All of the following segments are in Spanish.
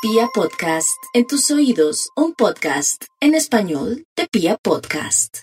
Pia Podcast, en tus oídos, un podcast en español de Pia Podcast.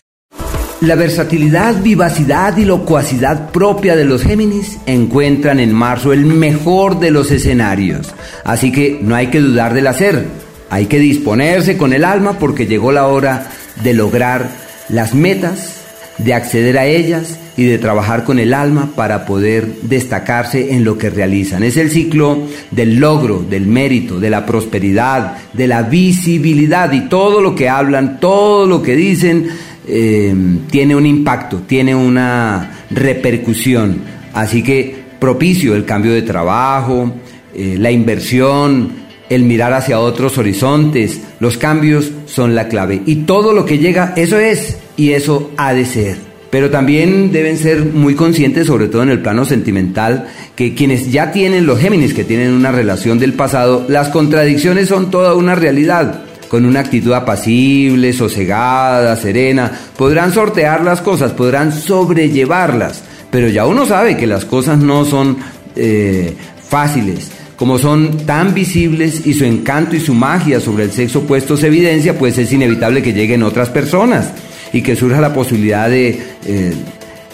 La versatilidad, vivacidad y locuacidad propia de los Géminis encuentran en marzo el mejor de los escenarios. Así que no hay que dudar del hacer, hay que disponerse con el alma porque llegó la hora de lograr las metas, de acceder a ellas y de trabajar con el alma para poder destacarse en lo que realizan. Es el ciclo del logro, del mérito, de la prosperidad, de la visibilidad y todo lo que hablan, todo lo que dicen eh, tiene un impacto, tiene una repercusión. Así que propicio el cambio de trabajo, eh, la inversión, el mirar hacia otros horizontes, los cambios son la clave. Y todo lo que llega, eso es y eso ha de ser. Pero también deben ser muy conscientes, sobre todo en el plano sentimental, que quienes ya tienen los Géminis, que tienen una relación del pasado, las contradicciones son toda una realidad. Con una actitud apacible, sosegada, serena, podrán sortear las cosas, podrán sobrellevarlas. Pero ya uno sabe que las cosas no son eh, fáciles como son tan visibles y su encanto y su magia sobre el sexo opuesto se evidencia, pues es inevitable que lleguen otras personas y que surja la posibilidad de eh,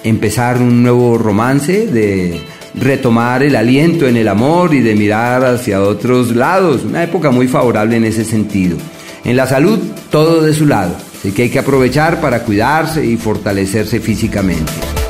empezar un nuevo romance, de retomar el aliento en el amor y de mirar hacia otros lados. Una época muy favorable en ese sentido. En la salud, todo de su lado. Así que hay que aprovechar para cuidarse y fortalecerse físicamente.